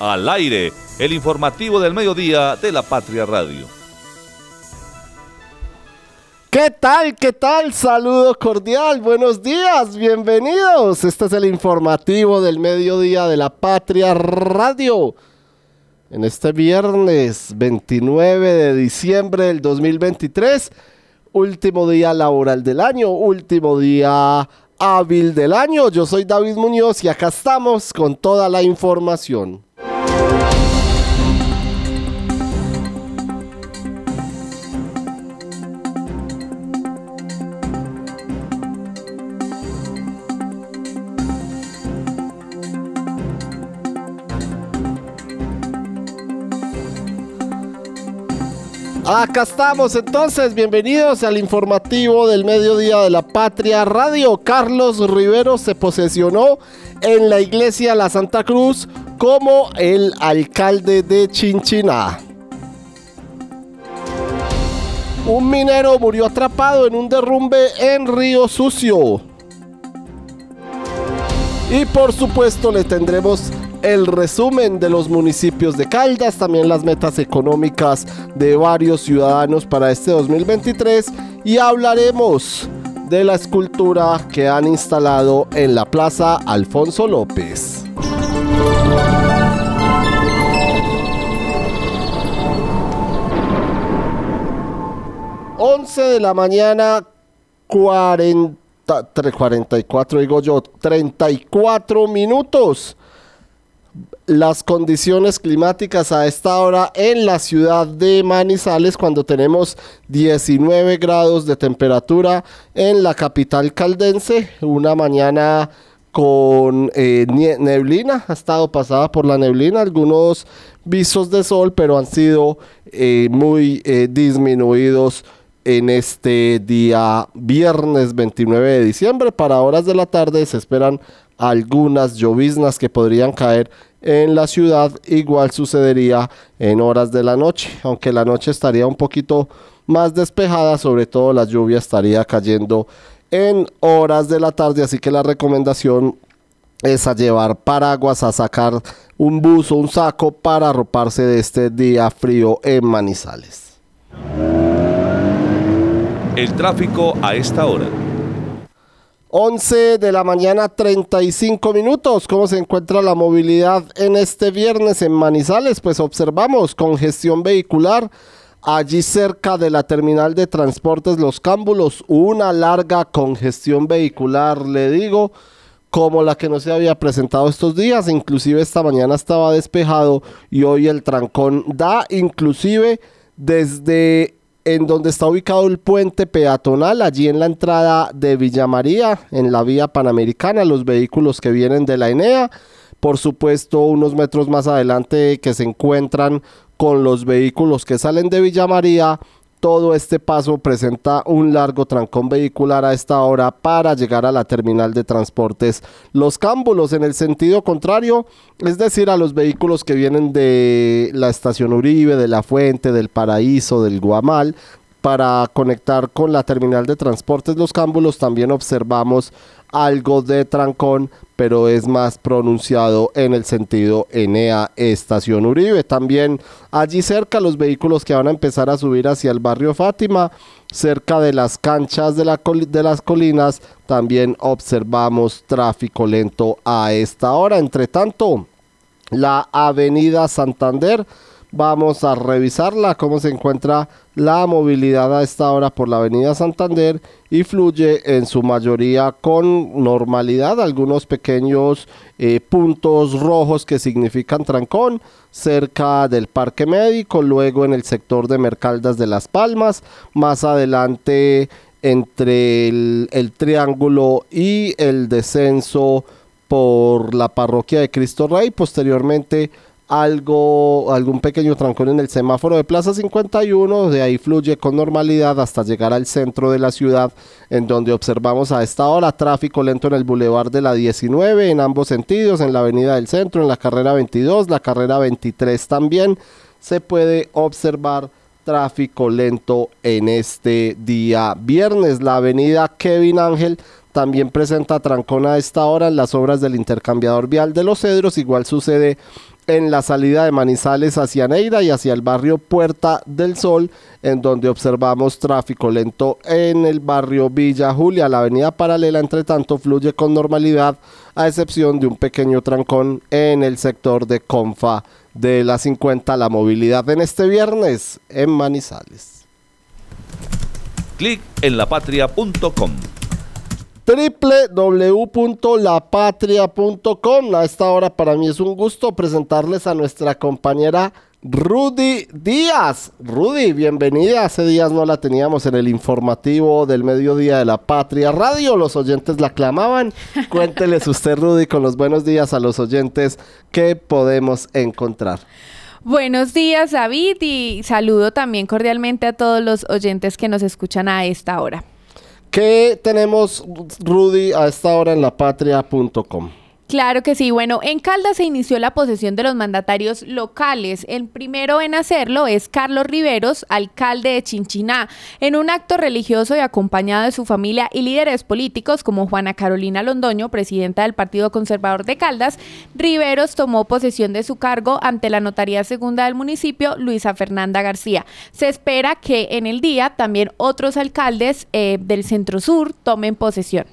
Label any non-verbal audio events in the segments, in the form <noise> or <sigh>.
Al aire, el informativo del mediodía de la Patria Radio. ¿Qué tal? ¿Qué tal? Saludo cordial, buenos días, bienvenidos. Este es el informativo del mediodía de la Patria Radio. En este viernes 29 de diciembre del 2023, último día laboral del año, último día hábil del año. Yo soy David Muñoz y acá estamos con toda la información. Acá estamos entonces, bienvenidos al informativo del mediodía de la Patria Radio. Carlos Rivero se posesionó en la iglesia La Santa Cruz como el alcalde de Chinchiná. Un minero murió atrapado en un derrumbe en Río Sucio. Y por supuesto le tendremos el resumen de los municipios de Caldas, también las metas económicas de varios ciudadanos para este 2023 y hablaremos de la escultura que han instalado en la Plaza Alfonso López. Once de la mañana, 40, 44 digo yo, 34 minutos las condiciones climáticas a esta hora en la ciudad de Manizales cuando tenemos 19 grados de temperatura en la capital caldense, una mañana con eh, neblina, ha estado pasada por la neblina, algunos visos de sol, pero han sido eh, muy eh, disminuidos en este día viernes 29 de diciembre. Para horas de la tarde se esperan algunas lloviznas que podrían caer en la ciudad. Igual sucedería en horas de la noche, aunque la noche estaría un poquito más despejada, sobre todo la lluvia estaría cayendo en horas de la tarde, así que la recomendación es a llevar paraguas, a sacar un buzo, un saco para arroparse de este día frío en Manizales. El tráfico a esta hora. 11 de la mañana 35 minutos. ¿Cómo se encuentra la movilidad en este viernes en Manizales? Pues observamos congestión vehicular allí cerca de la terminal de transportes Los Cámbulos. Una larga congestión vehicular, le digo, como la que no se había presentado estos días. Inclusive esta mañana estaba despejado y hoy el trancón da inclusive desde en donde está ubicado el puente peatonal, allí en la entrada de Villa María, en la vía panamericana, los vehículos que vienen de la Enea, por supuesto unos metros más adelante que se encuentran con los vehículos que salen de Villa María, todo este paso presenta un largo trancón vehicular a esta hora para llegar a la terminal de transportes Los Cámbulos. En el sentido contrario, es decir, a los vehículos que vienen de la estación Uribe, de la Fuente, del Paraíso, del Guamal, para conectar con la terminal de transportes Los Cámbulos también observamos algo de trancón, pero es más pronunciado en el sentido Enea Estación Uribe. También allí cerca los vehículos que van a empezar a subir hacia el barrio Fátima, cerca de las canchas de, la de las colinas, también observamos tráfico lento a esta hora. Entre tanto, la avenida Santander Vamos a revisarla, cómo se encuentra la movilidad a esta hora por la avenida Santander y fluye en su mayoría con normalidad. Algunos pequeños eh, puntos rojos que significan trancón cerca del parque médico, luego en el sector de Mercaldas de Las Palmas, más adelante entre el, el triángulo y el descenso por la parroquia de Cristo Rey, posteriormente algo, algún pequeño trancón en el semáforo de Plaza 51, de ahí fluye con normalidad hasta llegar al centro de la ciudad, en donde observamos a esta hora tráfico lento en el bulevar de la 19, en ambos sentidos, en la avenida del centro, en la carrera 22, la carrera 23 también, se puede observar tráfico lento en este día viernes. La avenida Kevin Ángel también presenta trancón a esta hora en las obras del intercambiador vial de los cedros. Igual sucede en la salida de Manizales hacia Neira y hacia el barrio Puerta del Sol, en donde observamos tráfico lento en el barrio Villa Julia. La avenida paralela, entre tanto, fluye con normalidad, a excepción de un pequeño trancón en el sector de Confa de la 50. La movilidad en este viernes en Manizales. Clic en lapatria.com www.lapatria.com. A esta hora para mí es un gusto presentarles a nuestra compañera Rudy Díaz. Rudy, bienvenida. Hace días no la teníamos en el informativo del mediodía de la Patria Radio. Los oyentes la clamaban. Cuénteles usted, Rudy, con los buenos días a los oyentes que podemos encontrar. Buenos días, David, y saludo también cordialmente a todos los oyentes que nos escuchan a esta hora. ¿Qué tenemos, Rudy, a esta hora en lapatria.com? Claro que sí. Bueno, en Caldas se inició la posesión de los mandatarios locales. El primero en hacerlo es Carlos Riveros, alcalde de Chinchiná, en un acto religioso y acompañado de su familia y líderes políticos como Juana Carolina Londoño, presidenta del Partido Conservador de Caldas. Riveros tomó posesión de su cargo ante la Notaría Segunda del municipio, Luisa Fernanda García. Se espera que en el día también otros alcaldes eh, del Centro Sur tomen posesión.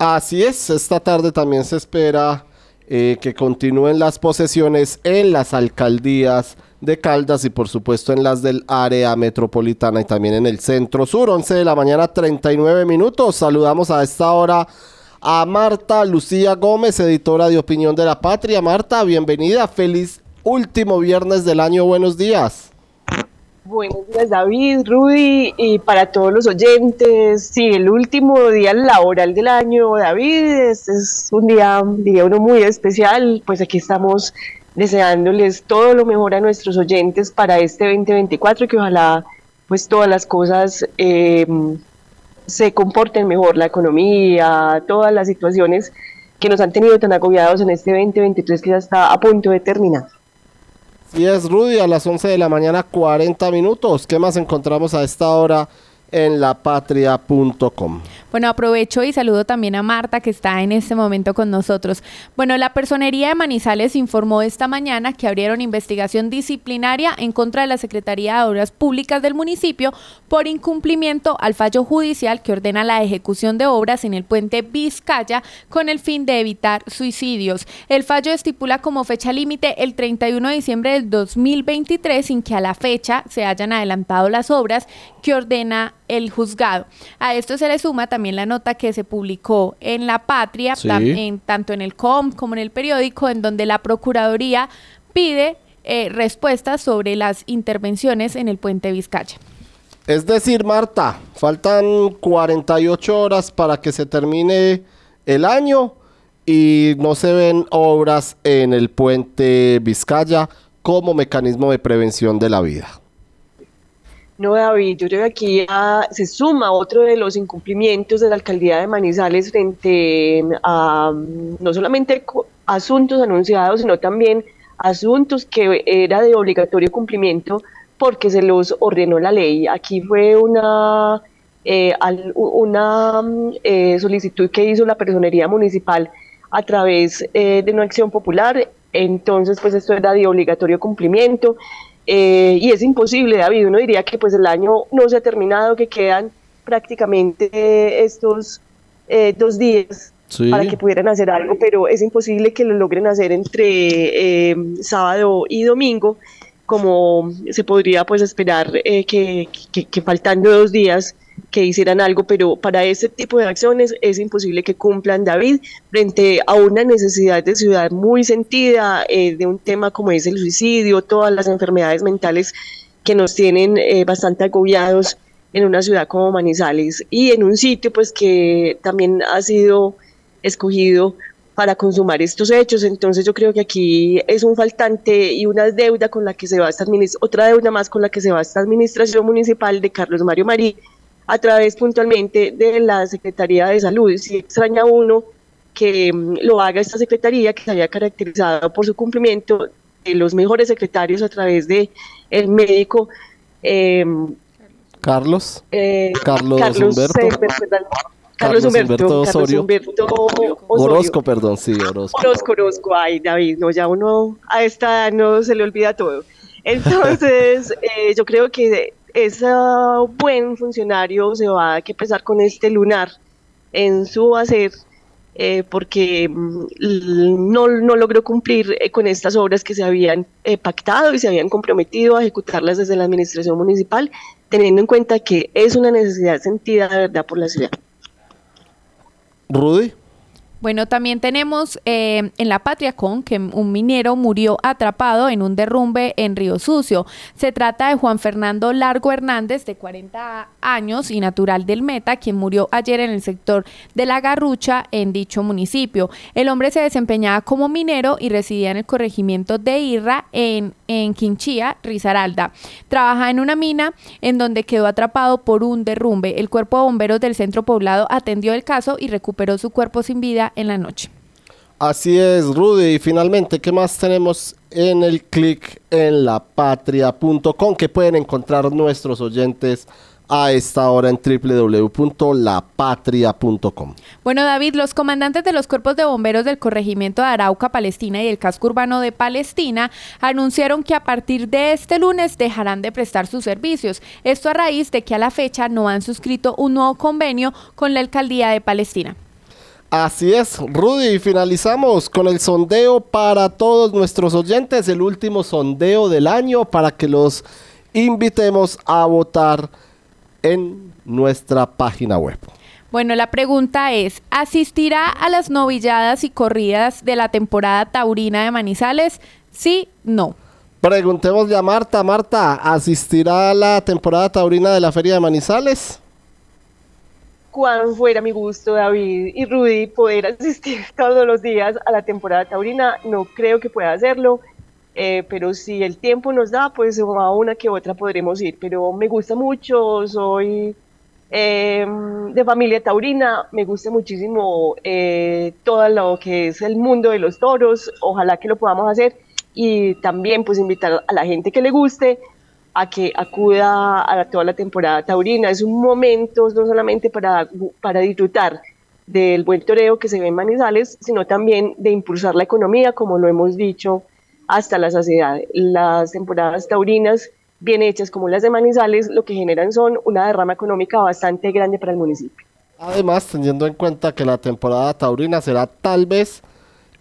Así es, esta tarde también se espera eh, que continúen las posesiones en las alcaldías de Caldas y por supuesto en las del área metropolitana y también en el centro sur, 11 de la mañana 39 minutos. Saludamos a esta hora a Marta Lucía Gómez, editora de Opinión de la Patria. Marta, bienvenida, feliz último viernes del año, buenos días. Buenos días David, Rudy y para todos los oyentes. Sí, el último día laboral del año, David, este es un día, diría uno muy especial, pues aquí estamos deseándoles todo lo mejor a nuestros oyentes para este 2024, que ojalá pues todas las cosas em, se comporten mejor, la economía, todas las situaciones que nos han tenido tan agobiados en este 2023 que ya está a punto de terminar. Y es Rudy a las 11 de la mañana 40 minutos. ¿Qué más encontramos a esta hora en lapatria.com? Bueno, aprovecho y saludo también a Marta que está en este momento con nosotros. Bueno, la Personería de Manizales informó esta mañana que abrieron investigación disciplinaria en contra de la Secretaría de Obras Públicas del municipio por incumplimiento al fallo judicial que ordena la ejecución de obras en el puente Vizcaya con el fin de evitar suicidios. El fallo estipula como fecha límite el 31 de diciembre del 2023 sin que a la fecha se hayan adelantado las obras que ordena el juzgado. A esto se le suma también la nota que se publicó en La Patria, tanto en el COM como en el periódico, en donde la Procuraduría pide eh, respuestas sobre las intervenciones en el puente Vizcaya. Es decir, Marta, faltan 48 horas para que se termine el año y no se ven obras en el puente Vizcaya como mecanismo de prevención de la vida. No, David, yo creo que aquí se suma otro de los incumplimientos de la alcaldía de Manizales frente a no solamente asuntos anunciados, sino también asuntos que era de obligatorio cumplimiento porque se los ordenó la ley. Aquí fue una, eh, una eh, solicitud que hizo la personería municipal a través eh, de una acción popular, entonces pues esto era de obligatorio cumplimiento eh, y es imposible, David, uno diría que pues el año no se ha terminado, que quedan prácticamente estos eh, dos días para que pudieran hacer algo, pero es imposible que lo logren hacer entre eh, sábado y domingo, como se podría pues esperar que, que faltando dos días que hicieran algo, pero para ese tipo de acciones es imposible que cumplan, David, frente a una necesidad de ciudad muy sentida, eh, de un tema como es el suicidio, todas las enfermedades mentales que nos tienen eh, bastante agobiados en una ciudad como Manizales y en un sitio pues que también ha sido escogido para consumar estos hechos. Entonces yo creo que aquí es un faltante y una deuda con la que se va esta otra deuda más con la que se va esta administración municipal de Carlos Mario Marí a través puntualmente de la Secretaría de Salud. Si extraña uno que mm, lo haga esta Secretaría, que se haya caracterizado por su cumplimiento de los mejores secretarios a través de el médico em, Carlos, eh, Carlos, Humberto. Carlos, Humberto, Osorio. Orozco, perdón, sí, Orozco. Orozco, Orozco, ay, David, no, ya uno a esta no se le olvida todo. Entonces, <laughs> eh, yo creo que ese buen funcionario se va a que empezar con este lunar en su hacer eh, porque mm, no, no, logró cumplir eh, con estas obras que se habían eh, pactado y se habían comprometido a ejecutarlas desde la administración municipal, teniendo en cuenta que es una necesidad sentida de verdad por la ciudad. Rudy. Bueno, también tenemos eh, en la Patria Con que un minero murió atrapado en un derrumbe en Río Sucio. Se trata de Juan Fernando Largo Hernández, de 40 años y natural del Meta, quien murió ayer en el sector de La Garrucha en dicho municipio. El hombre se desempeñaba como minero y residía en el corregimiento de Irra en, en Quinchía, Risaralda. Trabaja en una mina en donde quedó atrapado por un derrumbe. El cuerpo de bomberos del centro poblado atendió el caso y recuperó su cuerpo sin vida en la noche. Así es, Rudy. Y finalmente, ¿qué más tenemos en el clic en lapatria.com que pueden encontrar nuestros oyentes a esta hora en www.lapatria.com. Bueno, David, los comandantes de los cuerpos de bomberos del corregimiento de Arauca, Palestina y el casco urbano de Palestina anunciaron que a partir de este lunes dejarán de prestar sus servicios. Esto a raíz de que a la fecha no han suscrito un nuevo convenio con la alcaldía de Palestina. Así es, Rudy, finalizamos con el sondeo para todos nuestros oyentes, el último sondeo del año para que los invitemos a votar en nuestra página web. Bueno, la pregunta es, ¿asistirá a las novilladas y corridas de la temporada taurina de Manizales? Sí, no. Preguntémosle a Marta, Marta, ¿asistirá a la temporada taurina de la Feria de Manizales? Cuán fuera mi gusto, David y Rudy, poder asistir <laughs> todos los días a la temporada taurina. No creo que pueda hacerlo, eh, pero si el tiempo nos da, pues a una que otra podremos ir. Pero me gusta mucho, soy em, de familia taurina, me gusta muchísimo eh, todo lo que es el mundo de los toros. Ojalá que lo podamos hacer y también pues invitar a la gente que le guste a que acuda a toda la temporada taurina. Es un momento no solamente para, para disfrutar del buen toreo que se ve en Manizales, sino también de impulsar la economía, como lo hemos dicho hasta la saciedad. Las temporadas taurinas bien hechas como las de Manizales lo que generan son una derrama económica bastante grande para el municipio. Además, teniendo en cuenta que la temporada taurina será tal vez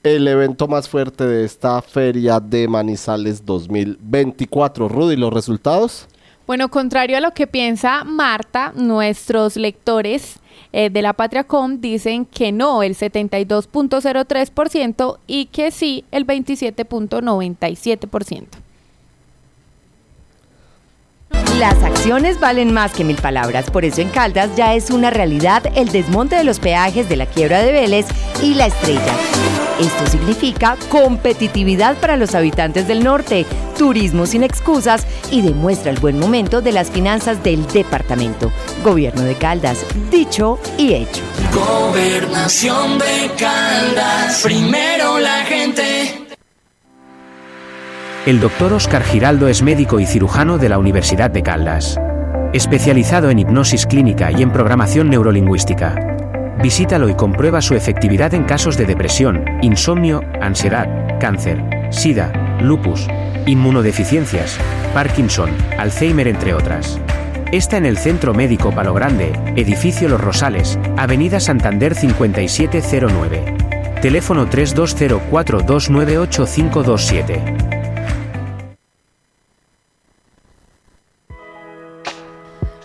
el evento más fuerte de esta feria de Manizales 2024. Rudy, ¿los resultados? Bueno, contrario a lo que piensa Marta, nuestros lectores eh, de la Patria.com dicen que no, el 72.03% y que sí, el 27.97%. Las acciones valen más que mil palabras, por eso en Caldas ya es una realidad el desmonte de los peajes de la quiebra de Vélez y la estrella. Esto significa competitividad para los habitantes del norte, turismo sin excusas y demuestra el buen momento de las finanzas del departamento. Gobierno de Caldas, dicho y hecho. Gobernación de Caldas, primero la gente. El doctor Oscar Giraldo es médico y cirujano de la Universidad de Caldas, especializado en hipnosis clínica y en programación neurolingüística. Visítalo y comprueba su efectividad en casos de depresión, insomnio, ansiedad, cáncer, sida, lupus, inmunodeficiencias, Parkinson, Alzheimer entre otras. Está en el Centro Médico Palo Grande, Edificio Los Rosales, Avenida Santander 5709. Teléfono 3204298527.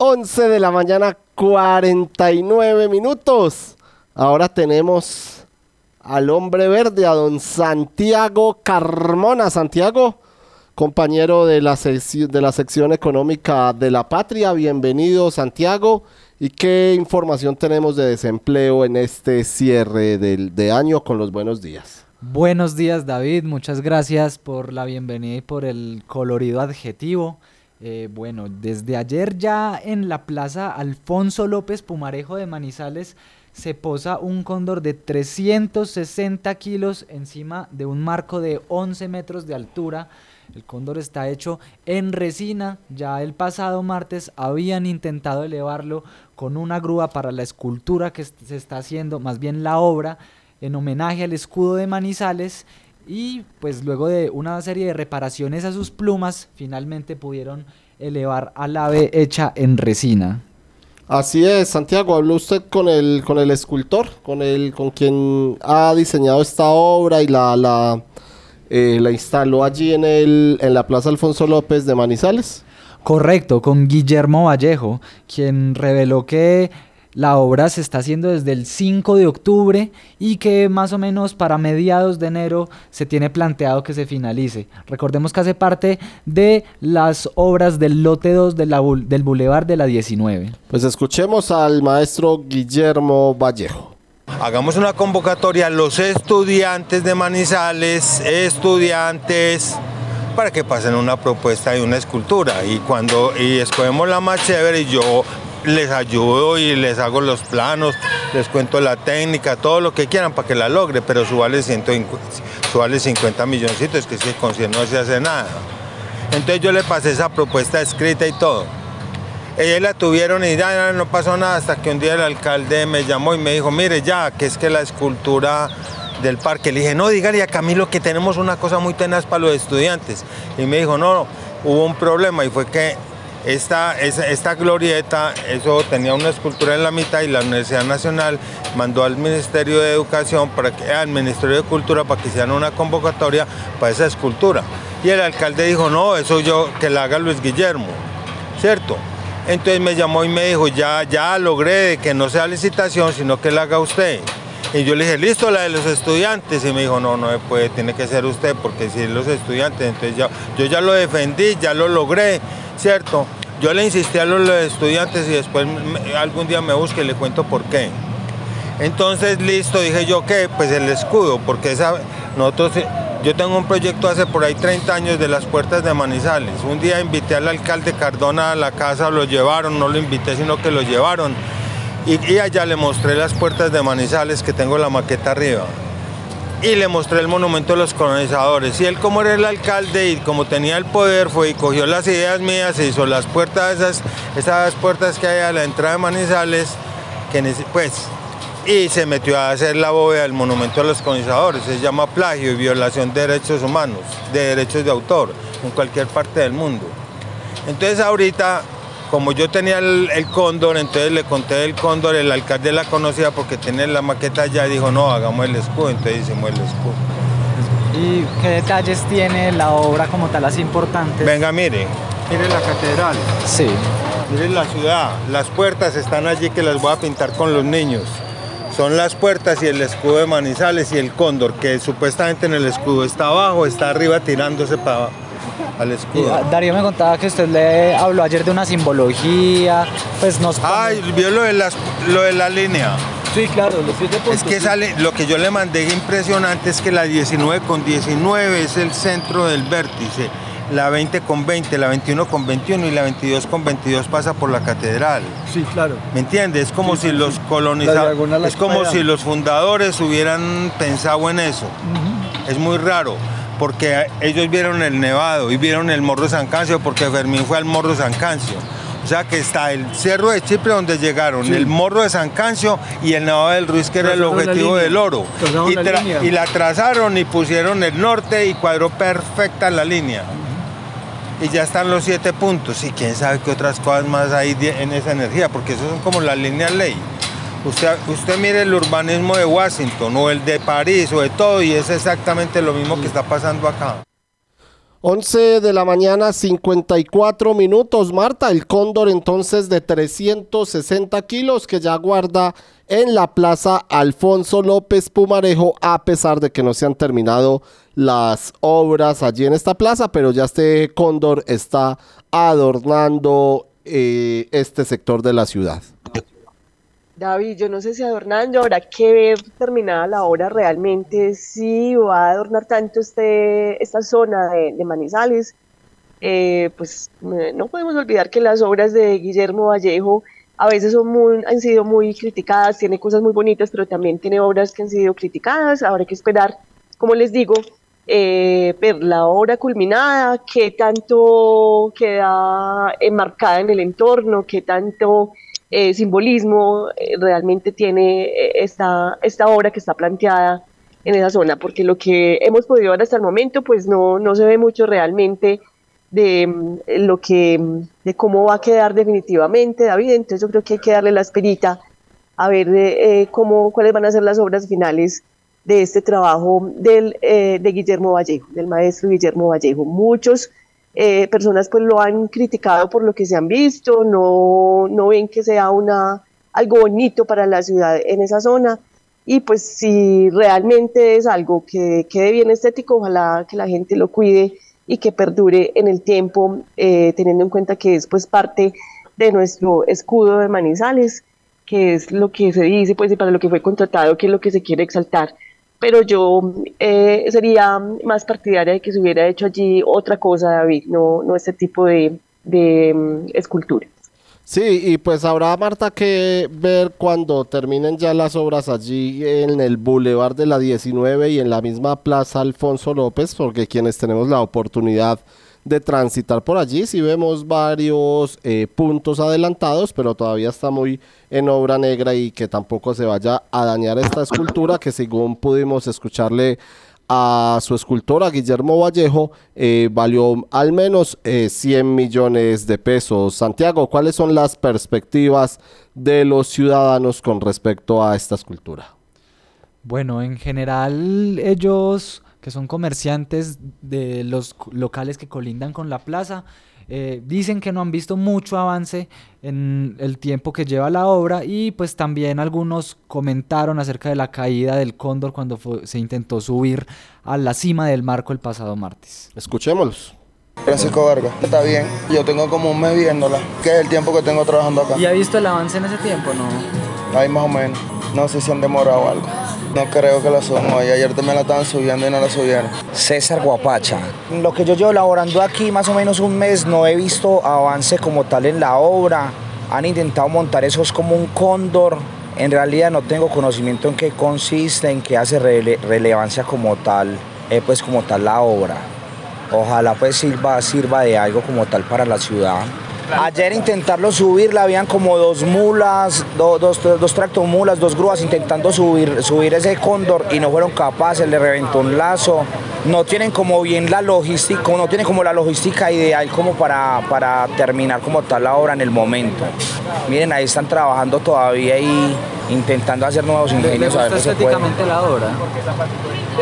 11 de la mañana, 49 minutos. Ahora tenemos al hombre verde, a don Santiago Carmona. Santiago, compañero de la, sección, económica de la patria. Bienvenido, Santiago. ¿Y qué información tenemos de desempleo en este cierre de año con los buenos días? Buenos días, David. Muchas gracias por la bienvenida y por el colorido adjetivo. Eh, bueno, desde ayer ya en la plaza Alfonso López Pumarejo de Manizales se posa un cóndor de 360 kilos encima de un marco de 11 metros de altura. El cóndor está hecho en resina. Ya el pasado martes habían intentado elevarlo con una grúa para la escultura que se está haciendo, más bien la obra, en homenaje al escudo de Manizales y pues luego de una serie de reparaciones a sus plumas, finalmente pudieron elevar al ave hecha en resina. Así es, Santiago, habló usted con el, con el escultor, con el, con quien ha diseñado esta obra y la, la, eh, la instaló allí en, el, en la Plaza Alfonso López de Manizales. Correcto, con Guillermo Vallejo, quien reveló que la obra se está haciendo desde el 5 de octubre y que más o menos para mediados de enero se tiene planteado que se finalice. Recordemos que hace parte de las obras del lote 2 de la, del Boulevard de la 19. Pues escuchemos al maestro Guillermo Vallejo. Hagamos una convocatoria a los estudiantes de Manizales, estudiantes, para que pasen una propuesta de una escultura. Y cuando y escogemos la más chévere, y yo les ayudo y les hago los planos, les cuento la técnica, todo lo que quieran para que la logre, pero su vale, 150, su vale 50 milloncitos, que si con 100 no se hace nada. Entonces yo le pasé esa propuesta escrita y todo. Ellos la tuvieron y ya no pasó nada hasta que un día el alcalde me llamó y me dijo, mire ya, que es que la escultura del parque, le dije, no, dígale a Camilo que tenemos una cosa muy tenaz para los estudiantes. Y me dijo, no, no, hubo un problema y fue que esta, esta, glorieta, eso tenía una escultura en la mitad y la Universidad Nacional mandó al Ministerio de Educación, para que, al Ministerio de Cultura, para que hicieran una convocatoria para esa escultura. Y el alcalde dijo, no, eso yo, que la haga Luis Guillermo, ¿cierto? Entonces me llamó y me dijo, ya, ya logré que no sea licitación, sino que la haga usted. Y yo le dije, listo, la de los estudiantes. Y me dijo, no, no puede, tiene que ser usted, porque si los estudiantes, entonces ya, yo ya lo defendí, ya lo logré. ¿Cierto? Yo le insistí a los estudiantes y después algún día me busque y le cuento por qué. Entonces, listo, dije yo que, pues el escudo, porque esa, nosotros, yo tengo un proyecto hace por ahí 30 años de las puertas de Manizales. Un día invité al alcalde Cardona a la casa, lo llevaron, no lo invité, sino que lo llevaron. Y allá le mostré las puertas de Manizales, que tengo la maqueta arriba y le mostré el monumento de los colonizadores. Y él como era el alcalde y como tenía el poder fue y cogió las ideas mías e hizo las puertas, esas, esas puertas que hay a la entrada de Manizales, pues, y se metió a hacer la bóveda del monumento de los colonizadores. Se llama plagio y violación de derechos humanos, de derechos de autor, en cualquier parte del mundo. Entonces ahorita como yo tenía el, el cóndor, entonces le conté del cóndor, el alcalde la conocía porque tiene la maqueta allá y dijo, no, hagamos el escudo, entonces hicimos el escudo. ¿Y qué detalles tiene la obra como tal, así importantes? Venga, mire, mire la catedral, Sí. mire la ciudad, las puertas están allí que las voy a pintar con los niños. Son las puertas y el escudo de Manizales y el cóndor, que supuestamente en el escudo está abajo, está arriba tirándose para al escudo. ah, Darío me contaba que usted le habló ayer de una simbología, pues nos... Ay, vio lo de, las, lo de la línea. Sí, claro, los siete Es que sale, lo que yo le mandé impresionante es que la 19 con 19 es el centro del vértice, la 20 con 20, la 21 con 21 y la 22 con 22 pasa por la catedral. Sí, claro. ¿Me entiendes? Es como Sí, si sí, los colonizadores, es como si los fundadores hubieran pensado en eso. Es muy raro, porque ellos vieron el Nevado y vieron el Morro de San Cancio, porque Fermín fue al Morro de San Cancio. O sea que está el Cerro de Chipre donde llegaron, Sí. el Morro de San Cancio y el Nevado del Ruiz, que era el objetivo del oro. Y, la y la trazaron y pusieron el norte y cuadró perfecta la línea. Y ya están los siete puntos. Y quién sabe qué otras cosas más hay en esa energía, porque eso son como las líneas ley. Usted, usted mire el urbanismo de Washington o el de París o de todo y es exactamente lo mismo que está pasando acá. 11 de la mañana, 54 minutos. Marta, el cóndor entonces de 360 kilos que ya guarda en la plaza Alfonso López Pumarejo, a pesar de que no se han terminado las obras allí en esta plaza, pero ya este cóndor está adornando eh, este sector de la ciudad. David, yo no sé si adornando, habrá que ver terminada la obra realmente si va a adornar tanto este, esta zona de, de Manizales. Eh, pues eh, no podemos olvidar que las obras de Guillermo Vallejo a veces son muy, han sido muy criticadas, tiene cosas muy bonitas, pero también tiene obras que han sido criticadas. Habrá que esperar, como les digo, eh, ver la obra culminada, qué tanto queda enmarcada en el entorno, qué tanto eh, simbolismo eh, realmente tiene eh, esta, esta obra que está planteada en esa zona, porque lo que hemos podido ver hasta el momento, pues no, no se ve mucho realmente de mm, lo que, mm, de cómo va a quedar definitivamente, David, entonces yo creo que hay que darle la esperita a ver eh, cómo, cuáles van a ser las obras finales de este trabajo del, de Guillermo Vallejo, del maestro Guillermo Vallejo. Muchos eh, personas pues lo han criticado por lo que se han visto, no, no ven que sea una, algo bonito para la ciudad en esa zona. Y pues si realmente es algo que quede bien estético, ojalá que la gente lo cuide y que perdure en el tiempo, eh, teniendo en cuenta que es pues parte de nuestro escudo de Manizales, que es lo que se dice pues y para lo que fue contratado, que es lo que se quiere exaltar pero yo eh, sería más partidaria de que se hubiera hecho allí otra cosa, David, no, no este tipo de, de mm, escultura. Sí, y pues habrá, Marta, que ver cuando terminen ya las obras allí en el Boulevard de la 19 y en la misma Plaza Alfonso López, porque quienes tenemos la oportunidad de transitar por allí, sí vemos varios eh, puntos adelantados, pero todavía está muy en obra negra y que tampoco se vaya a dañar esta escultura, que según pudimos escucharle a su escultora Guillermo Vallejo eh, valió al menos eh, 100 millones de pesos. Santiago, ¿cuáles son las perspectivas de los ciudadanos con respecto a esta escultura? Bueno, en general ellos que son comerciantes de los locales que colindan con la plaza, eh, dicen que no han visto mucho avance en el tiempo que lleva la obra y pues también algunos comentaron acerca de la caída del cóndor cuando fue- se intentó subir a la cima del marco el pasado martes. Escuchémoslos. Francisco Vargas. Está bien. Yo tengo como un mes viéndola, que es el tiempo que tengo trabajando acá. ¿Y ha visto el avance en ese tiempo? No. Ahí más o menos. No sé si han demorado algo. No creo que la suban hoy. Ayer también la estaban subiendo y no la subieron. César Guapacha. Lo que yo llevo laborando aquí más o menos un mes, no he visto avance como tal en la obra. Han intentado montar eso es como un cóndor. En realidad no tengo conocimiento en qué consiste, en qué hace rele- relevancia como tal, eh, pues como tal la obra. Ojalá pues sirva, sirva de algo como tal para la ciudad. Ayer intentarlo subir, la habían como dos mulas, do- dos, dos tractomulas, dos grúas intentando subir, subir ese cóndor y no fueron capaces, le reventó un lazo. No tienen como bien la logística, no tienen como la logística ideal como para, para terminar como tal la obra en el momento. Miren, ahí están trabajando todavía y intentando hacer nuevos ingenios. a ver qué se puede. la obra?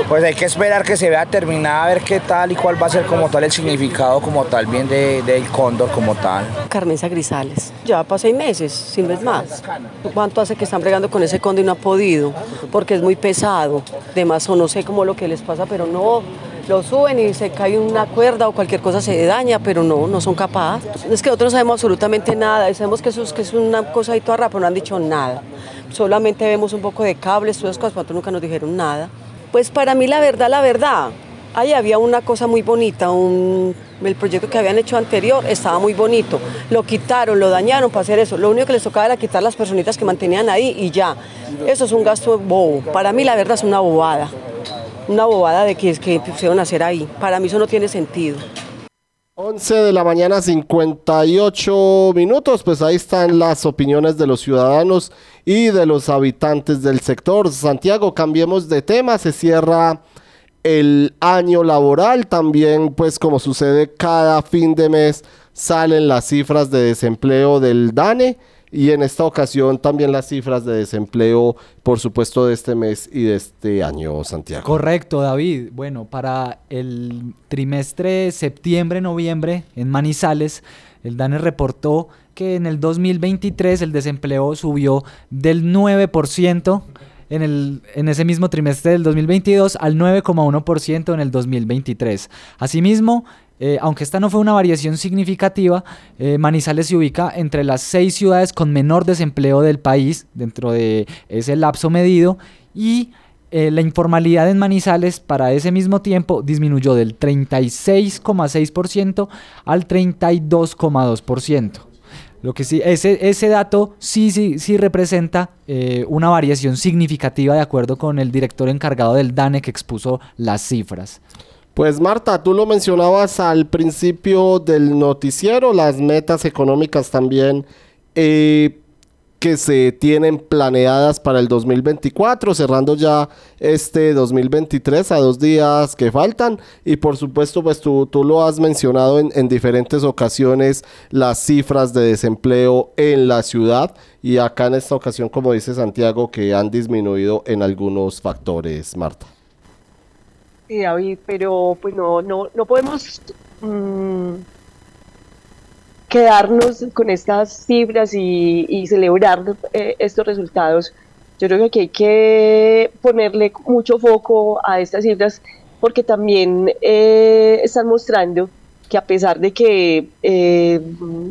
Pues hay que esperar que se vea terminada, a ver qué tal y cuál va a ser como tal el significado como tal bien de- del cóndor como tal. Carmenza Grisales. Ya para seis meses, sin vez más. ¿Cuánto hace que están bregando con ese cóndor y no ha podido? Porque es muy pesado. De más o no sé cómo lo que les pasa, pero no. Lo suben y se cae una cuerda o cualquier cosa se daña, pero no, no son capaces. Es que nosotros no sabemos absolutamente nada. Sabemos que eso es, que es una cosa ahí toda rara, pero no han dicho nada. Solamente vemos un poco de cables, todas cosas, pero nunca nos dijeron nada. Pues para mí la verdad, la verdad, ahí había una cosa muy bonita, un, el proyecto que habían hecho anterior estaba muy bonito. Lo quitaron, lo dañaron para hacer eso. Lo único que les tocaba era quitar las personitas que mantenían ahí y ya. Eso es un gasto bobo. Para mí la verdad es una bobada. Una bobada de que, que pusieron a hacer ahí. Para mí eso no tiene sentido. 11 de la mañana 58 minutos, pues ahí están las opiniones de los ciudadanos y de los habitantes del sector. Santiago, cambiemos de tema, se cierra el año laboral, también pues como sucede cada fin de mes salen las cifras de desempleo del DANE y en esta ocasión también las cifras de desempleo, por supuesto, de este mes y de este año, Santiago. Correcto, David. Bueno, para el trimestre septiembre-noviembre en Manizales, el DANE reportó que en el 2023 el desempleo subió del 9% en, el, en ese mismo trimestre del 2022 al 9,1% en el 2023. Asimismo, eh, aunque esta no fue una variación significativa, eh, Manizales se ubica entre las seis ciudades con menor desempleo del país dentro de ese lapso medido y eh, la informalidad en Manizales para ese mismo tiempo disminuyó del 36,6% al 32,2%. Lo que sí, ese, ese dato sí, sí, sí representa eh, una variación significativa de acuerdo con el director encargado del DANE que expuso las cifras. Pues Marta, tú lo mencionabas al principio del noticiero, las metas económicas también eh, que se tienen planeadas para el 2024, cerrando ya este 2023 a dos días que faltan. Y por supuesto, pues tú, tú lo has mencionado en, en diferentes ocasiones, las cifras de desempleo en la ciudad. Y acá en esta ocasión, como dice Santiago, que han disminuido en algunos factores, Marta. Sí, David, pero pues no, no, no podemos mm, quedarnos con estas cifras y, celebrar eh, estos resultados. Yo creo que aquí hay que ponerle mucho foco a estas cifras porque también eh, están mostrando que a pesar de que eh,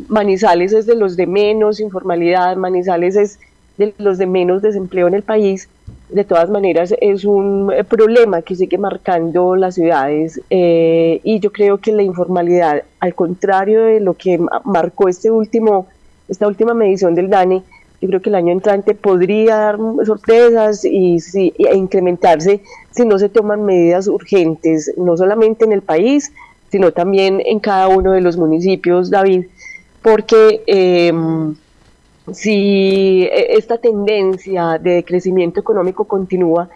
Manizales es de los de menos informalidad, Manizales es de los de menos desempleo en el país, de todas maneras es un eh, problema que sigue marcando las ciudades eh, y yo creo que la informalidad, al contrario de lo que ma- marcó este último, esta última medición del DANE, yo creo que el año entrante podría dar sorpresas y, sí, e incrementarse si no se toman medidas urgentes, no solamente en el país, sino también en cada uno de los municipios, David, porque em, si eh, esta tendencia de crecimiento económico continúa,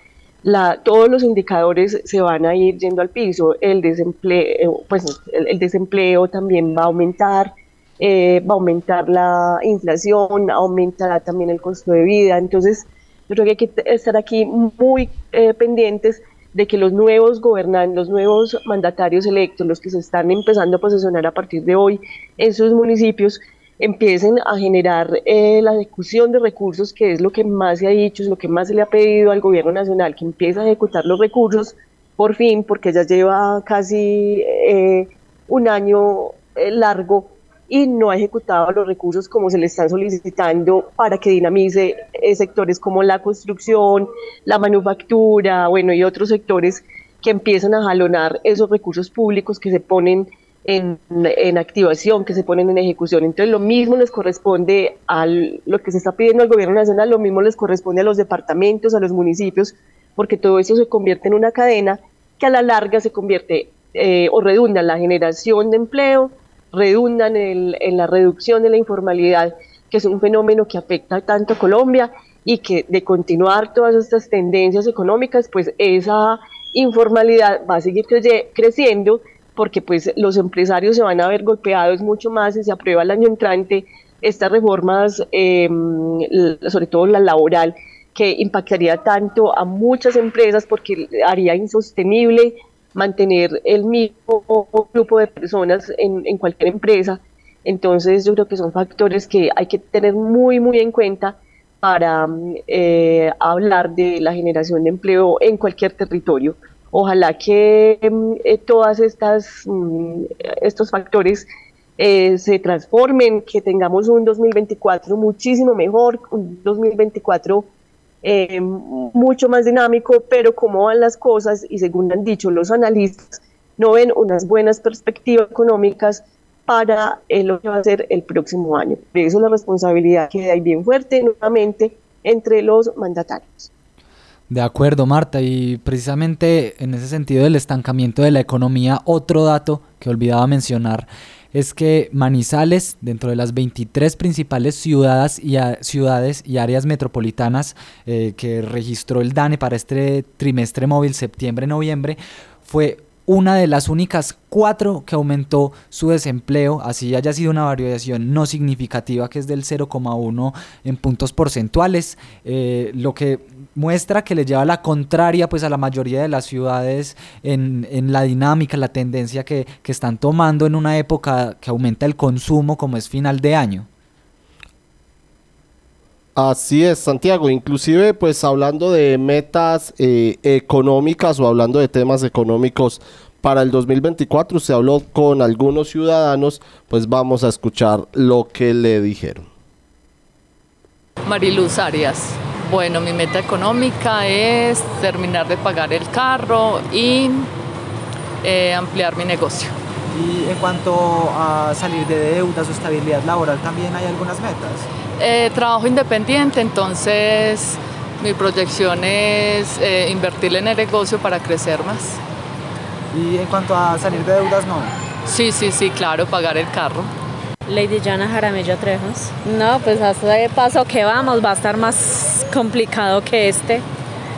la, todos los indicadores se van a ir yendo al piso. El desempleo, pues, el, desempleo también va a aumentar, eh, va a aumentar la inflación, aumentará también el costo de vida. Entonces, yo creo que hay que estar aquí muy eh, pendientes de que los nuevos gobernantes, los nuevos mandatarios electos, los que se están empezando a posicionar a partir de hoy en sus municipios, empiecen a generar eh, la ejecución de recursos, que es lo que más se ha dicho, es lo que más se le ha pedido al gobierno nacional, que empiece a ejecutar los recursos por fin, porque ya lleva casi eh, un año eh, largo y no ha ejecutado los recursos como se le están solicitando para que dinamice eh, sectores como la construcción, la manufactura, bueno, y otros sectores que empiezan a jalonar esos recursos públicos que se ponen en, en activación, que se ponen en ejecución. Entonces, lo mismo les corresponde a lo que se está pidiendo al gobierno nacional, lo mismo les corresponde a los departamentos, a los municipios, porque todo eso se convierte en una cadena que a la larga se convierte eh, o redunda en la generación de empleo, redundan en, en la reducción de la informalidad, que es un fenómeno que afecta tanto a Colombia y que de continuar todas estas tendencias económicas, pues esa informalidad va a seguir cre creciendo porque pues los empresarios se van a ver golpeados mucho más si se aprueba el año entrante estas reformas, eh, sobre todo la laboral, que impactaría tanto a muchas empresas porque haría insostenible mantener el mismo grupo de personas en, en cualquier empresa. Entonces yo creo que son factores que hay que tener muy, muy en cuenta para eh, hablar de la generación de empleo en cualquier territorio. Ojalá que eh, todas estas mm, estos factores eh, se transformen, que tengamos un 2024 muchísimo mejor, un 2024 eh, mucho más dinámico, pero como van las cosas y según han dicho los analistas, no ven unas buenas perspectivas económicas para eh, lo que va a ser el próximo año. Por eso la responsabilidad queda ahí bien fuerte nuevamente entre los mandatarios. De acuerdo, Marta, y precisamente en ese sentido del estancamiento de la economía, otro dato que olvidaba mencionar es que Manizales, dentro de las 23 principales ciudades y, ciudades y áreas metropolitanas eh, que registró el DANE para este trimestre móvil septiembre-noviembre, fue una de las únicas cuatro que aumentó su desempleo, así haya sido una variación no significativa que es del 0,1 en puntos porcentuales, eh, lo que muestra que le lleva la contraria pues a la mayoría de las ciudades en, en la dinámica, la tendencia que, que están tomando en una época que aumenta el consumo como es final de año. Así es, Santiago. Inclusive, pues hablando de metas eh, económicas o hablando de temas económicos para el 2024, se habló con algunos ciudadanos, pues vamos a escuchar lo que le dijeron. Mariluz Arias. Bueno, mi meta económica es terminar de pagar el carro y eh, ampliar mi negocio. Y en cuanto a salir de deudas o estabilidad laboral, ¿también hay algunas metas? Eh, trabajo independiente, entonces mi proyección es eh, invertir en el negocio para crecer más. ¿Y en cuanto a salir de deudas, no? Sí, sí, sí, claro, pagar el carro. Lady Jana Jaramillo Trejos. No, pues hasta de paso que vamos va a estar más complicado que este.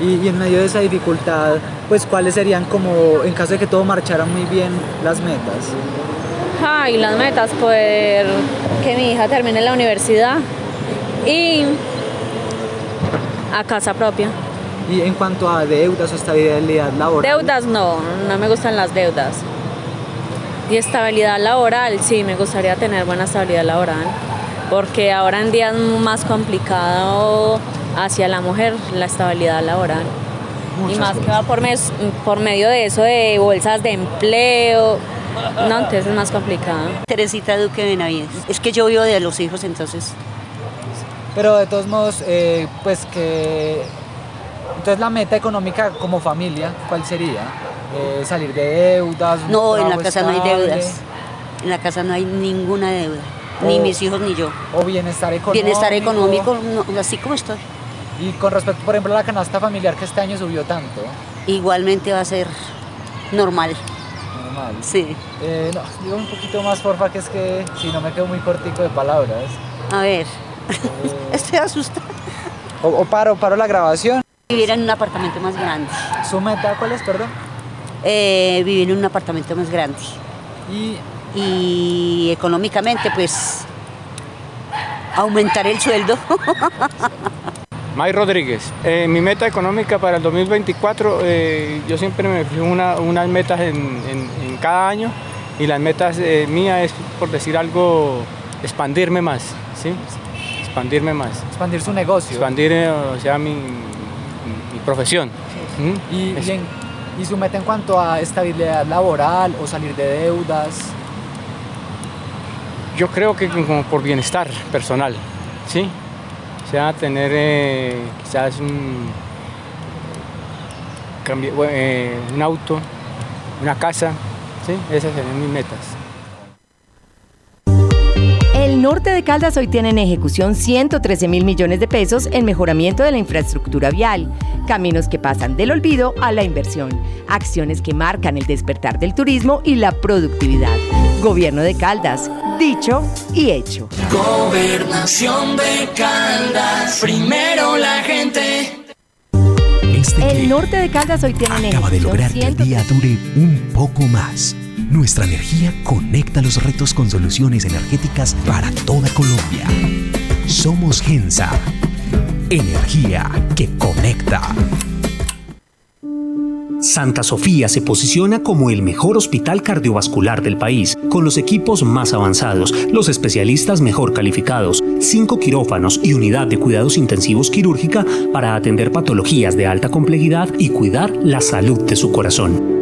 Y, y, en medio de esa dificultad, pues cuáles serían como, en caso de que todo marchara muy bien, las metas. Ay, las metas, poder que mi hija termine la universidad y a casa propia. Y en cuanto a deudas o estabilidad laboral. Deudas no, no me gustan las deudas. Y estabilidad laboral, sí, me gustaría tener buena estabilidad laboral, porque ahora en día es más complicado hacia la mujer la estabilidad laboral. Muchas y más cosas. que va por, mes, por medio de eso de bolsas de empleo, no, entonces es más complicado. Teresita Duque Benavides. Es que yo vivo de los hijos, entonces. Pero de todos modos, eh, pues que... Entonces la meta económica como familia, ¿cuál sería? Eh, salir de deudas. No, en la casa estable. no hay deudas. En la casa no hay ninguna deuda. O, ni mis hijos ni yo. O bienestar económico. Bienestar económico, no, así como estoy. Y con respecto, por ejemplo, a la canasta familiar que este año subió tanto. Igualmente va a ser normal. Normal. Sí. Eh, no, digo un poquito más, porfa, que es que si no me quedo muy cortico de palabras. A ver. <laughs> Estoy asustada. O, o, paro, paro la grabación. Vivir en un apartamento más grande. ¿Su meta cuál es, perdón? Eh, vivir en un apartamento más grande. Y, y económicamente, pues, aumentar el sueldo. <laughs> May Rodríguez, eh, mi meta económica para el 2024, eh, yo siempre me fijo una, unas metas en, en, en, cada año y las metas eh, mías es, por decir algo, expandirme más, ¿sí? Expandirme más. Expandir su negocio. Expandir, o sea, mi, mi profesión. ¿Mm? Y, y, en, ¿Y su meta en cuanto a estabilidad laboral o salir de deudas? Yo creo que como por bienestar personal, ¿sí? Sea, tener eh, quizás un, cambio, eh, un auto, una casa, ¿sí? Esas serían mis metas. El norte de Caldas hoy tiene en ejecución 113 mil millones de pesos en mejoramiento de la infraestructura vial, caminos que pasan del olvido a la inversión, acciones que marcan el despertar del turismo y la productividad. Gobierno de Caldas, dicho y hecho. Gobernación de Caldas. Primero la gente. El norte de Caldas hoy tiene en Acaba de ejecución lograr que el 113 día dure un poco más. Nuestra energía conecta los retos con soluciones energéticas para toda Colombia. Somos Gensa. Energía que conecta. Santa Sofía se posiciona como el mejor hospital cardiovascular del país, con los equipos más avanzados, los especialistas mejor calificados, cinco quirófanos y unidad de cuidados intensivos quirúrgica para atender patologías de alta complejidad y cuidar la salud de su corazón.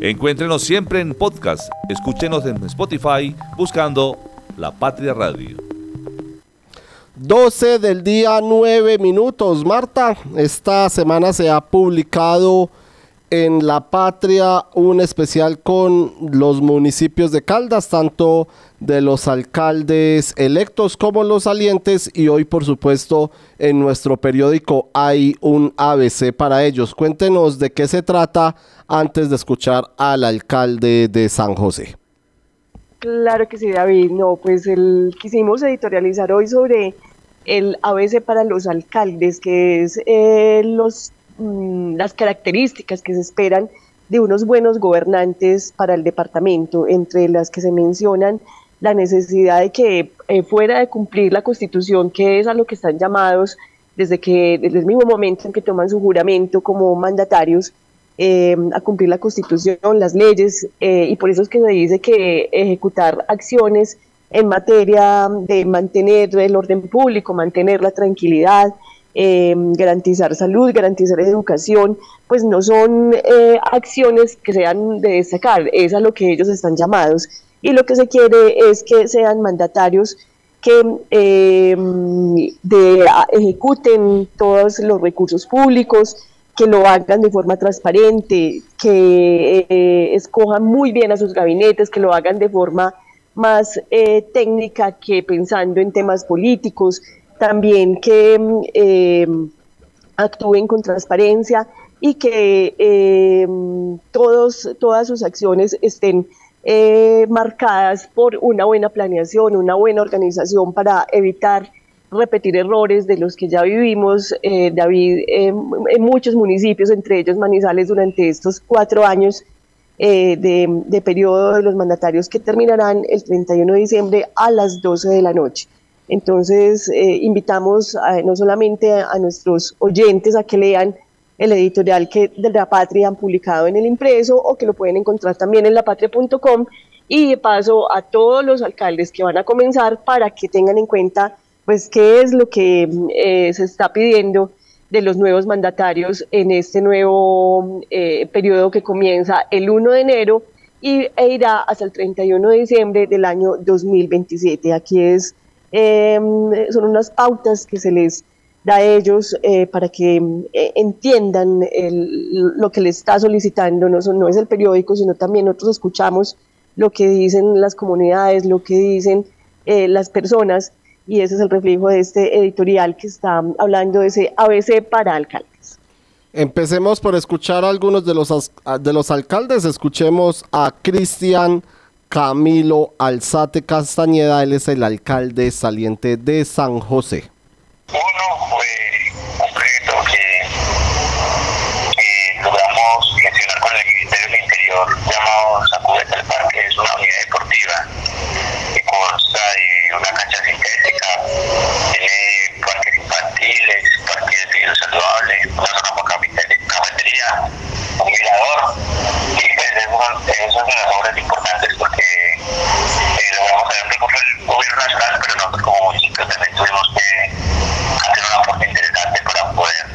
Encuéntrenos siempre en podcast. Escúchenos en Spotify buscando La Patria Radio. 12 del día 9 minutos. Marta, esta semana se ha publicado en La Patria un especial con los municipios de Caldas, tanto de los alcaldes electos como los salientes y hoy por supuesto en nuestro periódico hay un ABC para ellos. Cuéntenos de qué se trata antes de escuchar al alcalde de San José. Claro que sí, David. No, pues el, quisimos editorializar hoy sobre el ABC para los alcaldes, que es eh, los, mm, las características que se esperan de unos buenos gobernantes para el departamento, entre las que se mencionan la necesidad de que eh, fuera de cumplir la constitución, que es a lo que están llamados desde, que, desde el mismo momento en que toman su juramento como mandatarios, eh, a cumplir la constitución, las leyes, eh, y por eso es que se dice que ejecutar acciones en materia de mantener el orden público, mantener la tranquilidad, eh, garantizar salud, garantizar educación, pues no son acciones que sean de destacar, es a lo que ellos están llamados. Y lo que se quiere es que sean mandatarios que de, ejecuten todos los recursos públicos, que lo hagan de forma transparente, que eh, escojan muy bien a sus gabinetes, que lo hagan de forma más eh, técnica que pensando en temas políticos, también que eh, actúen con transparencia y que todos, todas sus acciones estén marcadas por una buena planeación, una buena organización para evitar repetir errores de los que ya vivimos, eh, David, en muchos municipios, entre ellos Manizales, durante estos cuatro años eh, de, periodo de los mandatarios que terminarán el 31 de diciembre a las 12 de la noche. Entonces, eh, invitamos no solamente a, nuestros oyentes a que lean el editorial que de La Patria han publicado en el impreso o que lo pueden encontrar también en lapatria.com y paso a todos los alcaldes que van a comenzar para que tengan en cuenta pues qué es lo que eh, se está pidiendo de los nuevos mandatarios en este nuevo eh, periodo que comienza el 1 de enero y, e irá hasta el 31 de diciembre del año 2027. Aquí es eh, son unas pautas que se les da a ellos eh, para que eh, entiendan el- lo que les está solicitando. No, es el periódico, sino también nosotros escuchamos lo que dicen las comunidades, lo que dicen eh, las personas, y ese es el reflejo de este editorial que está hablando de ese ABC para alcaldes. Empecemos por escuchar a algunos de los, de los alcaldes. Escuchemos a Cristian Camilo Alzate Castañeda. Él es el alcalde saliente de San José. logramos gestionar con el Ministerio del Interior llamado Sacudete al Parque, es una unidad deportiva que consta de una cancha sintética, tiene parques infantiles, parques de saludable, una zona cafete- cafetería, un mirador, y pues eso, eso es una de las obras importantes porque eh, logramos tener un recurso del gobierno nacional, pero nosotros como municipio también tuvimos que hacer un aporte interesante para poder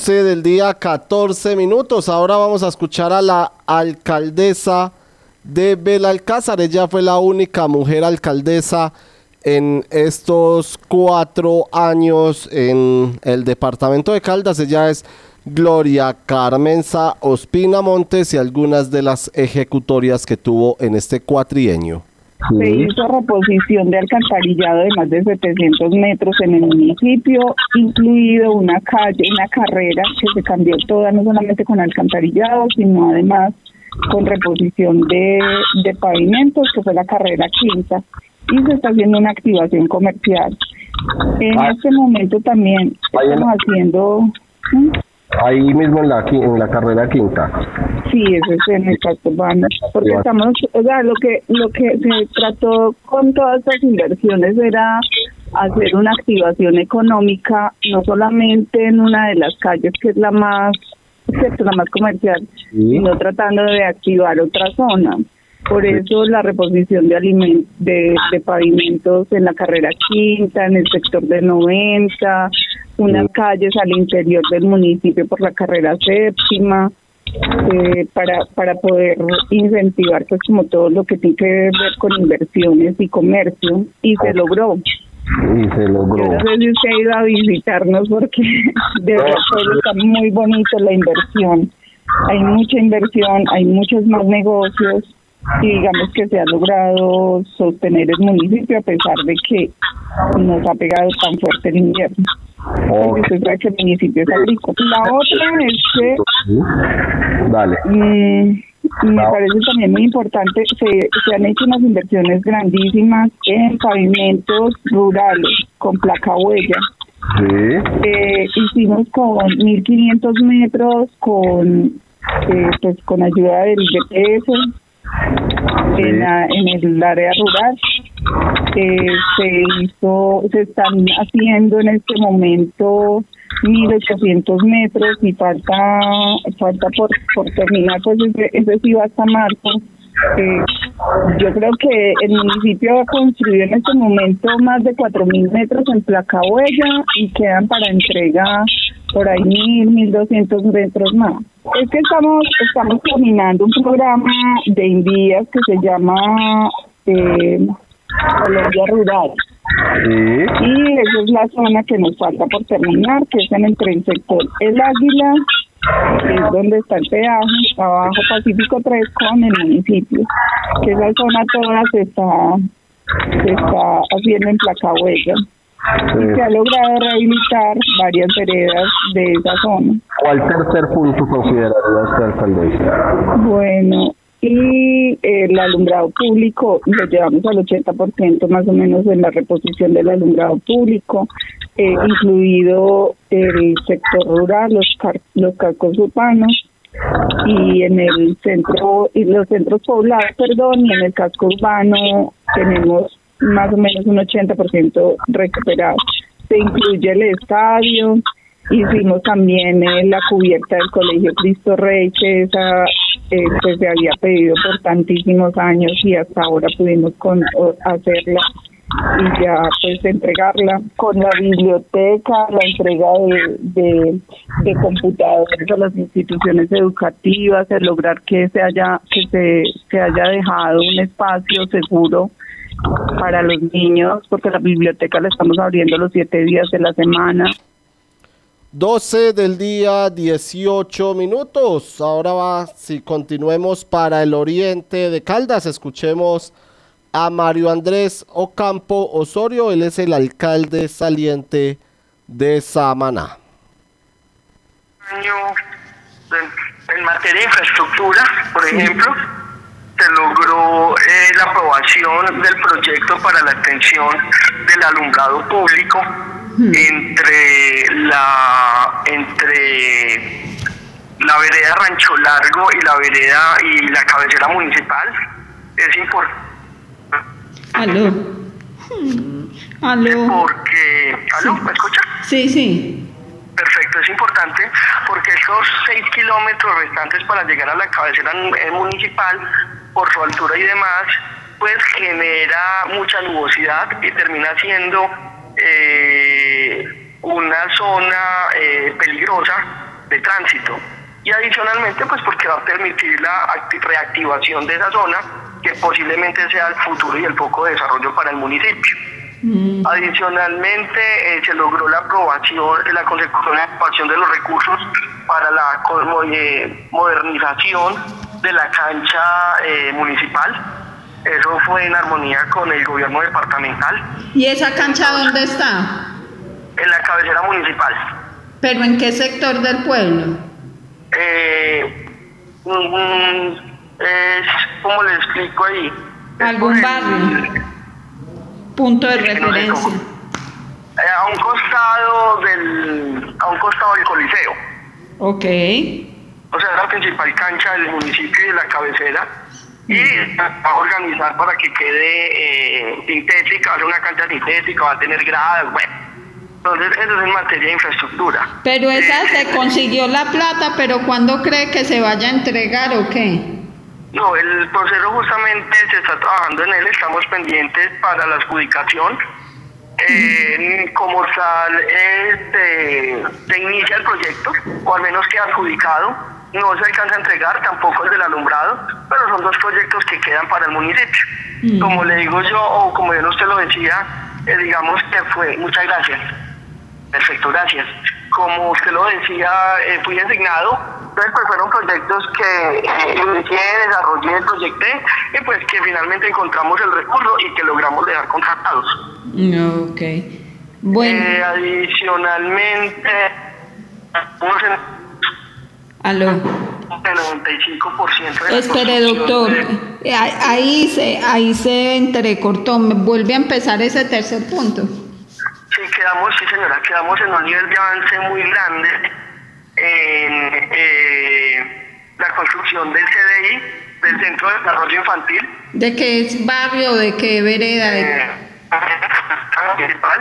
12 del día, 14 minutos. Ahora vamos a escuchar a la alcaldesa de Belalcázar. Ella fue la única mujer alcaldesa en estos cuatro años en el departamento de Caldas. Ella es Gloria Carmenza Ospina Montes y algunas de las ejecutorias que tuvo en este cuatrienio. Se hizo reposición de alcantarillado de más de 700 metros en el municipio, incluido una calle, una carrera que se cambió toda, no solamente con alcantarillado, sino además con reposición de, de pavimentos, que fue la carrera quinta, y se está haciendo una activación comercial. En Ah. este momento también estamos haciendo... ¿Mm? Ahí mismo en la, en la carrera quinta. Sí, eso es en el casco urbano, porque estamos, o sea, lo que lo que se trató con todas estas inversiones era hacer una activación económica, no solamente en una de las calles que es la más, la más comercial, sino tratando de activar otra zona. Por eso la reposición de alimentos, de, de pavimentos en la carrera quinta, en el sector de 90, unas calles al interior del municipio por la carrera séptima, eh, para, para poder incentivar pues como todo lo que tiene que ver con inversiones y comercio y se logró. Y se logró. Yo no sé si usted ha ido a visitarnos porque <laughs> de verdad está muy bonito la inversión. Hay mucha inversión, hay muchos más negocios y digamos que se ha logrado sostener el municipio a pesar de que nos ha pegado tan fuerte el invierno. Porque usted sabe que el municipio es agrícola. La otra es que Dale. Mm, me parece también muy importante, se, se han hecho unas inversiones grandísimas en pavimentos rurales con placa huella. Eh, hicimos con 1.500 metros con eh, pues con ayuda del DPS en, la- en el área rural. Eh, se hizo, se están haciendo en este momento 1.800 metros y falta falta por, terminar, pues ese, ese sí va hasta marzo. Eh, yo creo que el municipio ha construido en este momento más de 4.000 metros en placa huella y quedan para entrega por ahí mil, mil doscientos metros más. Es que estamos, estamos terminando un programa de Invías que se llama eh, Colombia Rural. Y esa es la zona que nos falta por terminar, que es en el sector El Águila, que es donde está el peaje, abajo Pacífico 3 con el municipio. Que esa zona toda se está, se está haciendo en placa huella. Y se ha logrado rehabilitar varias veredas de esa zona. ¿Cuál tercer punto consideraría usted, alcaldesa? Bueno, y el alumbrado público lo llevamos al 80% más o menos en la reposición del alumbrado público, eh, incluido el sector rural, los, car- los cascos urbanos y en el centro y los centros poblados, perdón, y en el casco urbano tenemos más o menos un 80% recuperado. Se incluye el estadio, hicimos también eh, la cubierta del Colegio Cristo Rey, que esa eh, pues se había pedido por tantísimos años y hasta ahora pudimos con, hacerla y ya pues entregarla con la biblioteca, la entrega de, de, de computadores a las instituciones educativas, el lograr que se haya que se, se haya dejado un espacio seguro para los niños, porque la biblioteca la estamos abriendo los siete días de la semana. 12 del día, 18 minutos. Ahora va, si continuemos para el oriente de Caldas, escuchemos a Mario Andrés Ocampo Osorio. Él es el alcalde saliente de Samaná. en materia de infraestructura, por ejemplo, se logró eh, la aprobación del proyecto para la extensión del alumbrado público entre la entre la vereda Rancho Largo y la vereda y la cabecera municipal. Es importante Aló. Aló. porque... ¿Aló? ¿Me escucha? Sí, sí. Perfecto, es importante porque esos seis kilómetros restantes para llegar a la cabecera municipal, por su altura y demás, pues genera mucha nubosidad y termina siendo eh, una zona eh, peligrosa de tránsito. Y adicionalmente, pues porque va a permitir la acti- reactivación de esa zona, que posiblemente sea el futuro y el foco de desarrollo para el municipio. Adicionalmente, eh, se logró la aprobación, la consecución de los recursos para la eh, modernización de la cancha eh, municipal. Eso fue en armonía con el gobierno departamental ¿Y esa cancha dónde está? en la cabecera municipal. ¿Pero en qué sector del pueblo? Eh, es, ¿Cómo le explico ahí? ¿Algún barrio? Punto de referencia. Eh, a un costado del a un costado del coliseo Ok. O sea la principal cancha del municipio y de la cabecera y va a organizar para que quede eh, sintética, va a ser una cancha sintética, va a tener gradas, bueno. Entonces, eso es en materia de infraestructura. Pero esa se consiguió la plata, pero ¿cuándo cree que se vaya a entregar o qué? No, el proceso justamente se está trabajando en él, estamos pendientes para la adjudicación. Eh, como tal, este, se inicia el proyecto, o al menos queda adjudicado. No se alcanza a entregar, tampoco el del alumbrado, pero son dos proyectos que quedan para el municipio. Como le digo yo, o como bien usted lo decía, eh, digamos que fue, muchas gracias. Perfecto, gracias. Como usted lo decía, eh, fui designado, entonces pues fueron proyectos que eh, inicié, desarrollé, proyecté y pues que finalmente encontramos el recurso y que logramos dejar contratados. Ok. Bueno. Eh, adicionalmente, Aló. el 95% de Espere, doctor. de- Eh, ahí- se, ahí se entrecortó. ¿Me ¿Vuelve a empezar ese tercer punto? Sí, quedamos, sí señora, quedamos en un nivel de avance muy grande en eh, la construcción del CDI, del Centro de Desarrollo Infantil, ¿De qué es barrio? ¿De qué vereda? ¿De, municipal.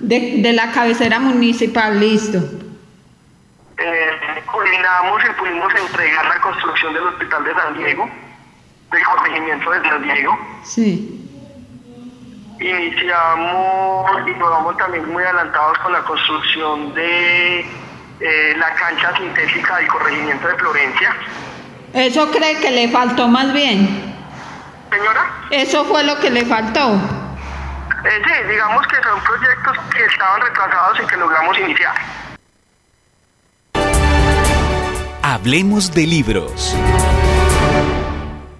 de, de la cabecera municipal? Listo. Eh, coordinamos y pudimos entregar la construcción del Hospital de San Diego, del corregimiento de San Diego. Sí. Iniciamos y nos vamos también muy adelantados con la construcción de eh, la cancha sintética del corregimiento de Florencia. ¿Eso cree que le faltó más bien? Señora. ¿Eso fue lo que le faltó? Eh, sí, digamos que son proyectos que estaban retrasados y que logramos iniciar. Hablemos de libros.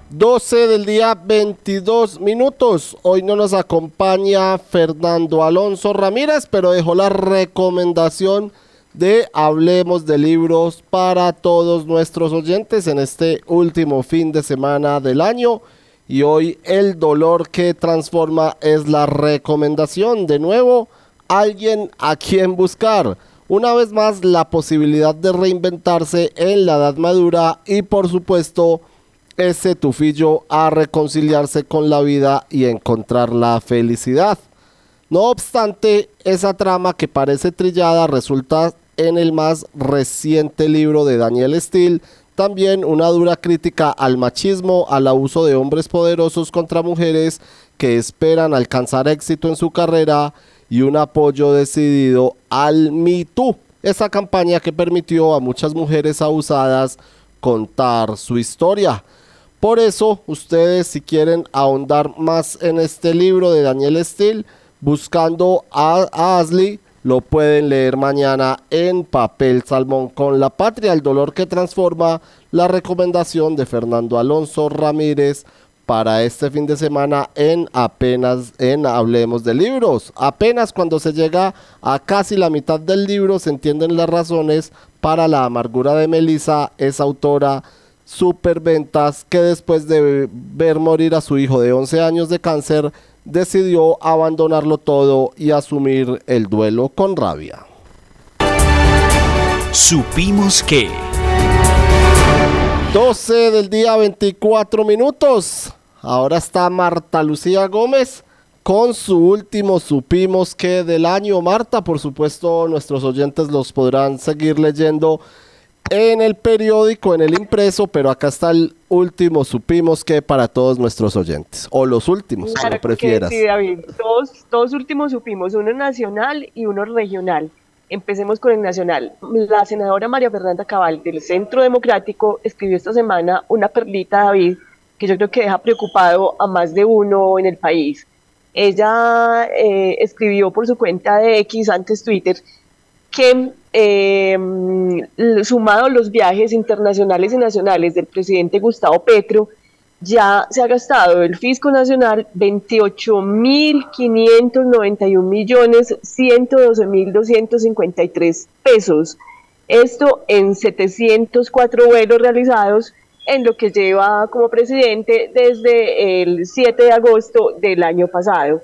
12 del día 22 minutos. Hoy no nos acompaña Fernando Alonso Ramírez, pero dejó la recomendación de Hablemos de libros para todos nuestros oyentes en este último fin de semana del año. Y hoy el dolor que transforma es la recomendación. De nuevo, alguien a quien buscar. Una vez más, la posibilidad de reinventarse en la edad madura y por supuesto ese tufillo a reconciliarse con la vida y encontrar la felicidad. No obstante, esa trama que parece trillada resulta en el más reciente libro de Daniel Steele también una dura crítica al machismo, al abuso de hombres poderosos contra mujeres que esperan alcanzar éxito en su carrera y un apoyo decidido al Me Too, esa campaña que permitió a muchas mujeres abusadas contar su historia. Por eso, ustedes si quieren ahondar más en este libro de Daniel Steele, buscando a, Ashley, lo pueden leer mañana en Papel Salmón con la Patria, el dolor que transforma la recomendación de Fernando Alonso Ramírez para este fin de semana en apenas en Hablemos de Libros. Apenas cuando se llega a casi la mitad del libro se entienden las razones para la amargura de Melissa, esa autora superventas que después de ver morir a su hijo de 11 años de cáncer decidió abandonarlo todo y asumir el duelo con rabia. Supimos que... 12 del día 24 minutos. Ahora está Marta Lucía Gómez con su último Supimos que del año. Marta, por supuesto, nuestros oyentes los podrán seguir leyendo en el periódico, en el impreso, pero acá está el último supimos que para todos nuestros oyentes, o los últimos, Claro como prefieras. que sí, David. Dos, dos últimos supimos, uno nacional y uno regional. Empecemos con el nacional. La senadora María Fernanda Cabal del Centro Democrático escribió esta semana una perlita, David, que yo creo que deja preocupado a más de uno en el país. Ella eh, escribió por su cuenta de X, antes Twitter, que eh, sumado los viajes internacionales y nacionales del presidente Gustavo Petro, ya se ha gastado el Fisco Nacional 28.591 millones 112 mil 253 pesos. Esto en 704 vuelos realizados en lo que lleva como presidente desde el 7 de agosto del año pasado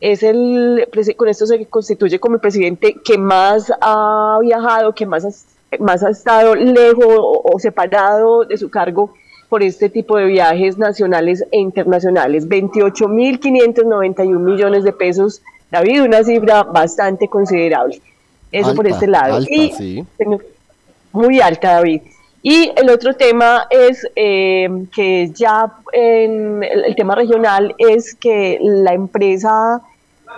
es el, con esto se constituye como el presidente que más ha viajado, que más ha, más ha estado lejos o separado de su cargo por este tipo de viajes nacionales e internacionales. 28.591 millones de pesos, David, una cifra bastante considerable. Eso por este lado. alta, y sí. muy alta, David. Y el otro tema es eh, que ya en el, el tema regional es que la empresa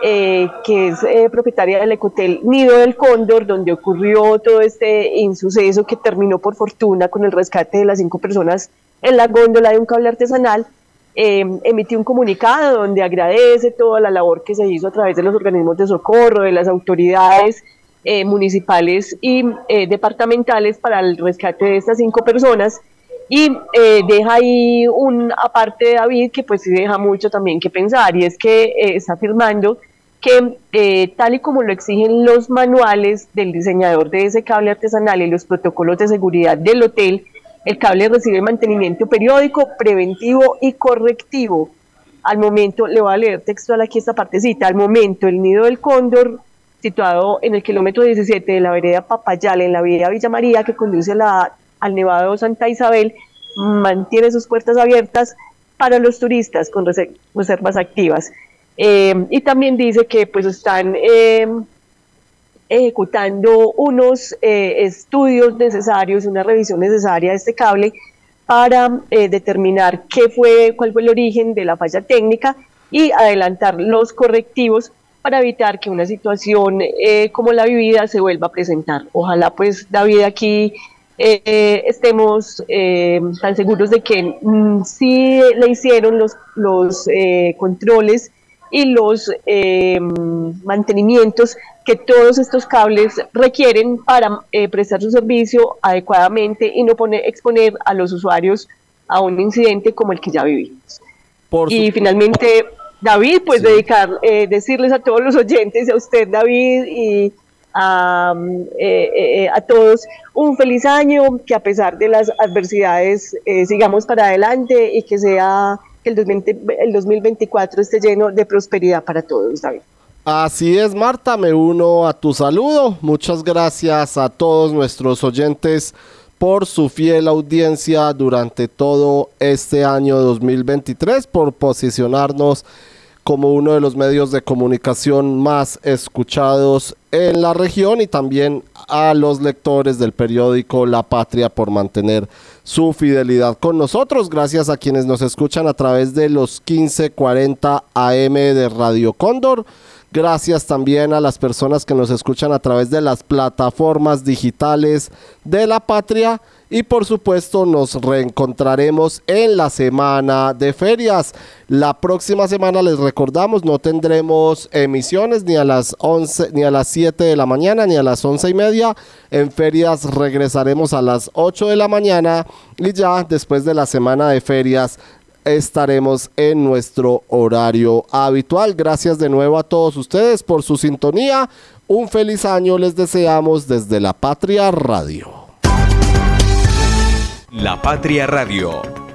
eh, que es eh, propietaria del Ecotel Nido del Cóndor, donde ocurrió todo este insuceso que terminó por fortuna con el rescate de las cinco personas en la góndola de un cable artesanal, eh, emitió un comunicado donde agradece toda la labor que se hizo a través de los organismos de socorro, de las autoridades eh, municipales y eh, departamentales para el rescate de estas cinco personas. Y eh, deja ahí un aparte de David que pues sí deja mucho también que pensar y es que eh, está afirmando que eh, tal y como lo exigen los manuales del diseñador de ese cable artesanal y los protocolos de seguridad del hotel, el cable recibe mantenimiento periódico, preventivo y correctivo. Al momento, le voy a leer textual aquí esta partecita, al momento el nido del cóndor situado en el kilómetro 17 de la vereda Papayal, en la vía Villa María, que conduce la, al Nevado Santa Isabel, mantiene sus puertas abiertas para los turistas con rese- reservas activas. Eh, y también dice que pues están eh, ejecutando unos eh, estudios necesarios, una revisión necesaria de este cable para eh, determinar qué fue, cuál fue el origen de la falla técnica y adelantar los correctivos para evitar que una situación eh, como la vivida se vuelva a presentar. Ojalá pues David aquí eh, estemos eh, tan seguros de que mm, sí le hicieron los, los controles y los eh, mantenimientos que todos estos cables requieren para eh, prestar su servicio adecuadamente y no poner, exponer a los usuarios a un incidente como el que ya vivimos. y finalmente, David, pues dedicar, eh, decirles a todos los oyentes, a usted, David, y a, eh, eh, a todos un feliz año, que a pesar de las adversidades eh, sigamos para adelante y que sea que el, 2020 el 2024 esté lleno de prosperidad para todos. Así es, Marta, me uno a tu saludo. Muchas gracias a todos nuestros oyentes por su fiel audiencia durante todo este año 2023, por posicionarnos como uno de los medios de comunicación más escuchados en la región y también a los lectores del periódico La Patria por mantener su fidelidad con nosotros. Gracias a quienes nos escuchan a través de los 1540 AM de Radio Cóndor. Gracias también a las personas que nos escuchan a través de las plataformas digitales de la patria. Y por supuesto nos reencontraremos en la semana de ferias. La próxima semana les recordamos no tendremos emisiones ni a las 11 ni a las 7 de la mañana ni a las 11 y media. En ferias regresaremos a las 8 de la mañana y ya después de la semana de ferias estaremos en nuestro horario habitual. Gracias de nuevo a todos ustedes por su sintonía. Un feliz año les deseamos desde la Patria Radio. La Patria Radio